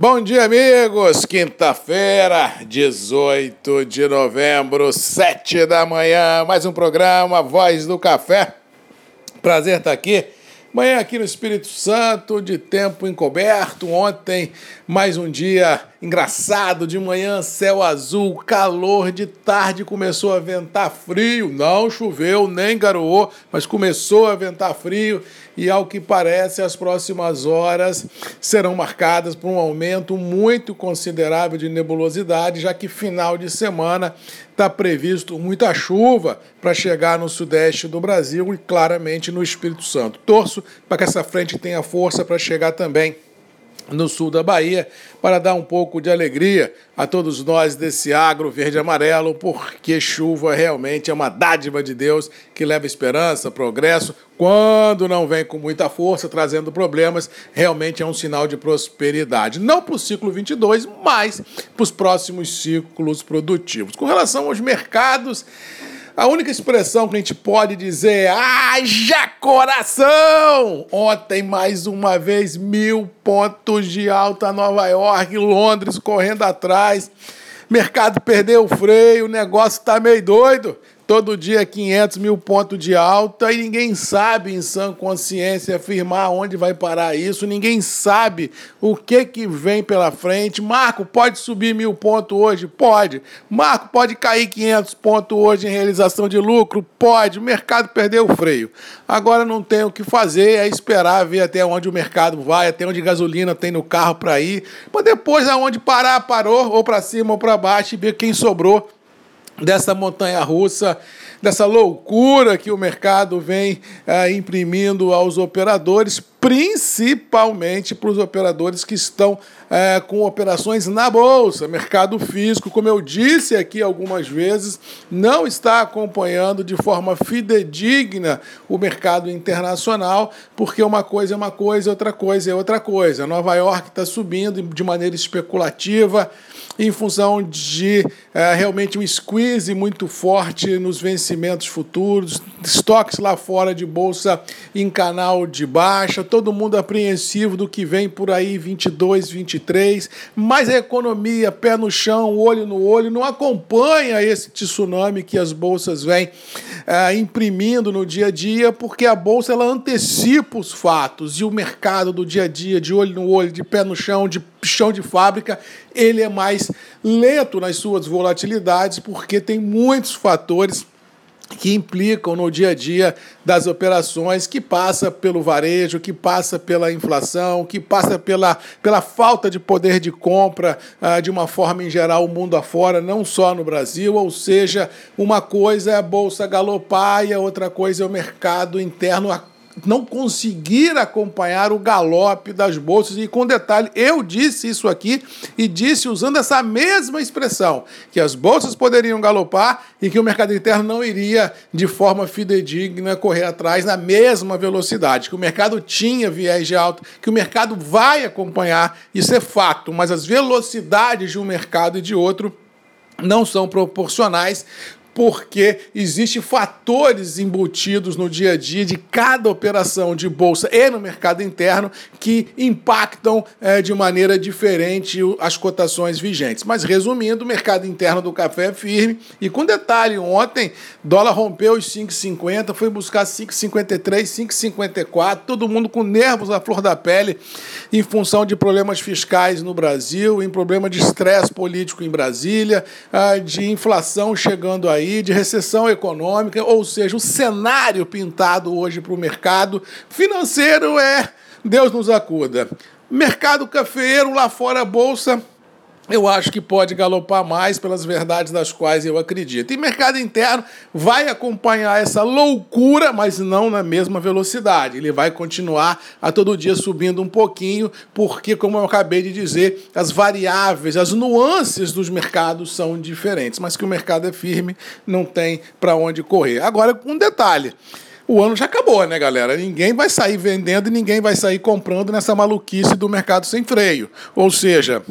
Bom dia, amigos! Quinta-feira, 18 de novembro, 7 da manhã, mais um programa Voz do Café. Prazer estar aqui Manhã aqui no Espírito Santo, de tempo encoberto. Ontem, mais um dia engraçado. De manhã, céu azul, calor. De tarde, começou a ventar frio. Não choveu, nem garoou, mas começou a ventar frio. E ao que parece, as próximas horas serão marcadas por um aumento muito considerável de nebulosidade, já que final de semana está previsto muita chuva para chegar no sudeste do Brasil e claramente no Espírito Santo. Torço para que essa frente tenha força para chegar também no sul da Bahia, para dar um pouco de alegria a todos nós desse agro verde-amarelo, porque chuva realmente é uma dádiva de Deus que leva esperança, progresso. Quando não vem com muita força, trazendo problemas, realmente é um sinal de prosperidade. Não para o ciclo 22, mas para os próximos ciclos produtivos. Com relação aos mercados, a única expressão que a gente pode dizer é haja coração! Ontem, mais uma vez, mil pontos de alta Nova York, Londres correndo atrás. Mercado perdeu o freio, o negócio tá meio doido todo dia 500 mil pontos de alta e ninguém sabe em sã consciência afirmar onde vai parar isso, ninguém sabe o que que vem pela frente. Marco, pode subir mil pontos hoje? Pode. Marco, pode cair 500 pontos hoje em realização de lucro? Pode. O mercado perdeu o freio. Agora não tem o que fazer, é esperar ver até onde o mercado vai, até onde gasolina tem no carro para ir, para depois aonde parar, parou, ou para cima ou para baixo e ver quem sobrou dessa montanha russa, dessa loucura que o mercado vem é, imprimindo aos operadores, principalmente para os operadores que estão é, com operações na bolsa. Mercado físico, como eu disse aqui algumas vezes, não está acompanhando de forma fidedigna o mercado internacional, porque uma coisa é uma coisa, outra coisa é outra coisa. Nova York está subindo de maneira especulativa em função de é, realmente um squeeze muito forte nos vencimentos futuros, estoques lá fora de bolsa em canal de baixa, todo mundo apreensivo do que vem por aí 22, 23, mas a economia, pé no chão, olho no olho, não acompanha esse tsunami que as bolsas vêm é, imprimindo no dia a dia, porque a bolsa ela antecipa os fatos. E o mercado do dia a dia, de olho no olho, de pé no chão, de chão de fábrica, ele é mais lento nas suas volatilidades, porque tem muitos fatores que implicam no dia a dia das operações, que passa pelo varejo, que passa pela inflação, que passa pela, pela falta de poder de compra ah, de uma forma em geral o mundo afora, não só no Brasil, ou seja, uma coisa é a bolsa galopar e a outra coisa é o mercado interno não conseguir acompanhar o galope das bolsas. E com detalhe, eu disse isso aqui e disse usando essa mesma expressão, que as bolsas poderiam galopar e que o mercado interno não iria de forma fidedigna correr atrás na mesma velocidade, que o mercado tinha viés de alta, que o mercado vai acompanhar, isso é fato, mas as velocidades de um mercado e de outro não são proporcionais porque existem fatores embutidos no dia a dia de cada operação de bolsa e no mercado interno que impactam é, de maneira diferente as cotações vigentes. Mas resumindo, o mercado interno do café é firme e com detalhe, ontem dólar rompeu os 5,50, foi buscar 5,53, 5,54, todo mundo com nervos à flor da pele em função de problemas fiscais no Brasil, em problema de estresse político em Brasília, ah, de inflação chegando aí aí de recessão econômica, ou seja, o cenário pintado hoje para o mercado financeiro é Deus nos acuda. Mercado cafeeiro lá fora, bolsa eu acho que pode galopar mais pelas verdades das quais eu acredito. E mercado interno vai acompanhar essa loucura, mas não na mesma velocidade. Ele vai continuar a todo dia subindo um pouquinho, porque, como eu acabei de dizer, as variáveis, as nuances dos mercados são diferentes. Mas que o mercado é firme, não tem para onde correr. Agora, um detalhe o ano já acabou, né, galera? Ninguém vai sair vendendo e ninguém vai sair comprando nessa maluquice do mercado sem freio. Ou seja,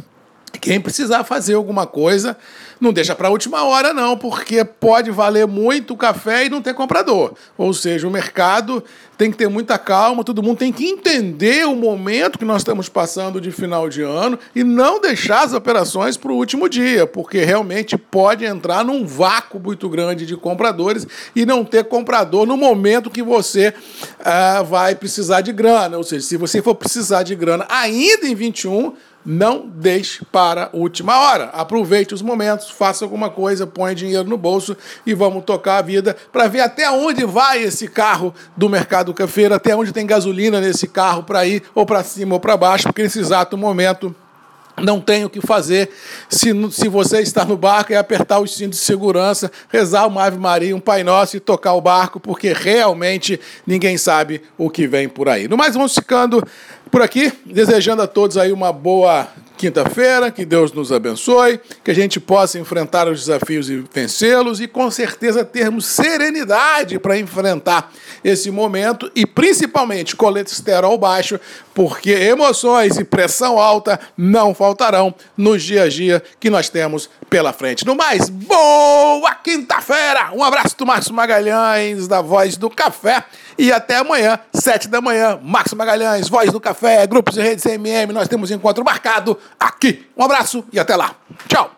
quem precisar fazer alguma coisa, não deixa para a última hora, não, porque pode valer muito o café e não ter comprador. Ou seja, o mercado tem que ter muita calma, todo mundo tem que entender o momento que nós estamos passando de final de ano e não deixar as operações para o último dia, porque realmente pode entrar num vácuo muito grande de compradores e não ter comprador no momento que você ah, vai precisar de grana. Ou seja, se você for precisar de grana ainda em 21, não deixe para a última hora. Aproveite os momentos, faça alguma coisa, põe dinheiro no bolso e vamos tocar a vida para ver até onde vai esse carro do mercado cafeiro, até onde tem gasolina nesse carro para ir ou para cima ou para baixo, porque nesse exato momento não tem o que fazer. Se, se você está no barco, é apertar os cintos de segurança, rezar uma Ave Maria, um Pai Nosso e tocar o barco, porque realmente ninguém sabe o que vem por aí. No mais, vamos ficando por aqui, desejando a todos aí uma boa quinta-feira, que Deus nos abençoe, que a gente possa enfrentar os desafios e vencê-los e com certeza termos serenidade para enfrentar esse momento e principalmente colesterol baixo, porque emoções e pressão alta não faltarão nos dias a dia que nós temos pela frente. No mais, boa quinta-feira! Um abraço do Márcio Magalhães, da Voz do Café, e até amanhã, sete da manhã, Márcio Magalhães, Voz do Café, grupos de redes CMM, nós temos encontro marcado aqui. Um abraço e até lá. Tchau!